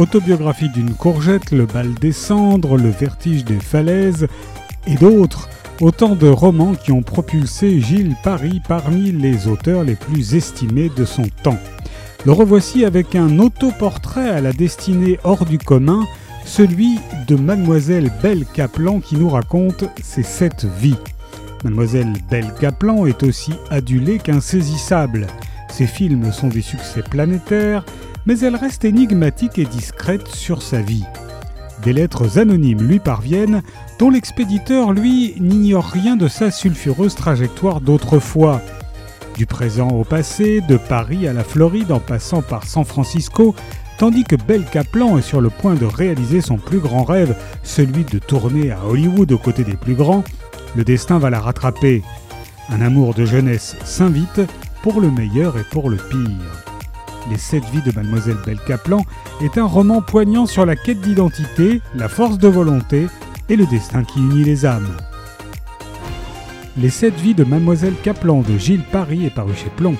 Autobiographie d'une courgette, Le bal des cendres, Le vertige des falaises et d'autres. Autant de romans qui ont propulsé Gilles Paris parmi les auteurs les plus estimés de son temps. Le revoici avec un autoportrait à la destinée hors du commun, celui de Mademoiselle Belle Caplan qui nous raconte ses sept vies. Mademoiselle Belle Caplan est aussi adulée qu'insaisissable. Ses films sont des succès planétaires, mais elle reste énigmatique et discrète sur sa vie. Des lettres anonymes lui parviennent, dont l'expéditeur, lui, n'ignore rien de sa sulfureuse trajectoire d'autrefois. Du présent au passé, de Paris à la Floride en passant par San Francisco, tandis que Belle Kaplan est sur le point de réaliser son plus grand rêve, celui de tourner à Hollywood aux côtés des plus grands, le destin va la rattraper. Un amour de jeunesse s'invite pour le meilleur et pour le pire. Les sept vies de Mademoiselle Belle Kaplan est un roman poignant sur la quête d'identité, la force de volonté et le destin qui unit les âmes. Les sept vies de Mademoiselle Kaplan de Gilles Paris est paru chez Plomb.